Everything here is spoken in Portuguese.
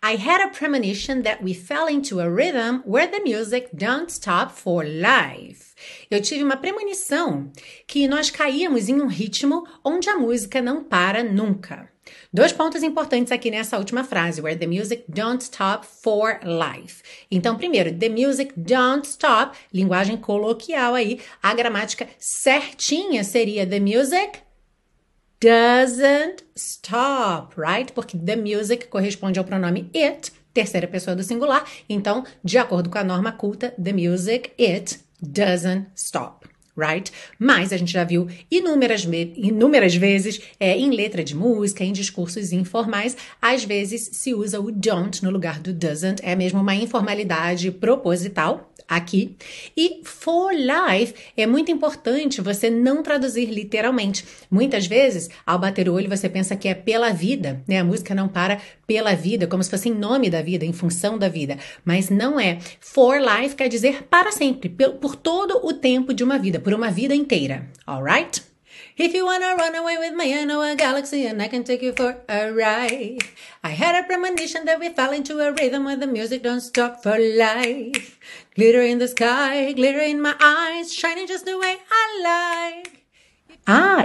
I had a premonition that we fell into a rhythm where the music don't stop for life. Eu tive uma premonição que nós caíamos em um ritmo onde a música não para nunca. Dois pontos importantes aqui nessa última frase, where the music don't stop for life. Então, primeiro, the music don't stop, linguagem coloquial aí, a gramática certinha seria the music doesn't stop, right? Porque the music corresponde ao pronome it, terceira pessoa do singular. Então, de acordo com a norma culta, the music it doesn't stop right? Mas a gente já viu inúmeras, inúmeras vezes é, em letra de música, em discursos informais, às vezes se usa o don't no lugar do doesn't, é mesmo uma informalidade proposital aqui. E for life é muito importante você não traduzir literalmente. Muitas vezes, ao bater o olho, você pensa que é pela vida, né? A música não para pela vida, como se fosse em nome da vida, em função da vida. Mas não é. For life quer dizer para sempre, por todo o tempo de uma vida, por uma vida inteira. Alright? If you wanna run away with me, I know a galaxy and I can take you for a ride. I had a premonition that we fell into a rhythm where the music don't stop for life. Glitter in the sky, glitter in my eyes, shining just the way I like.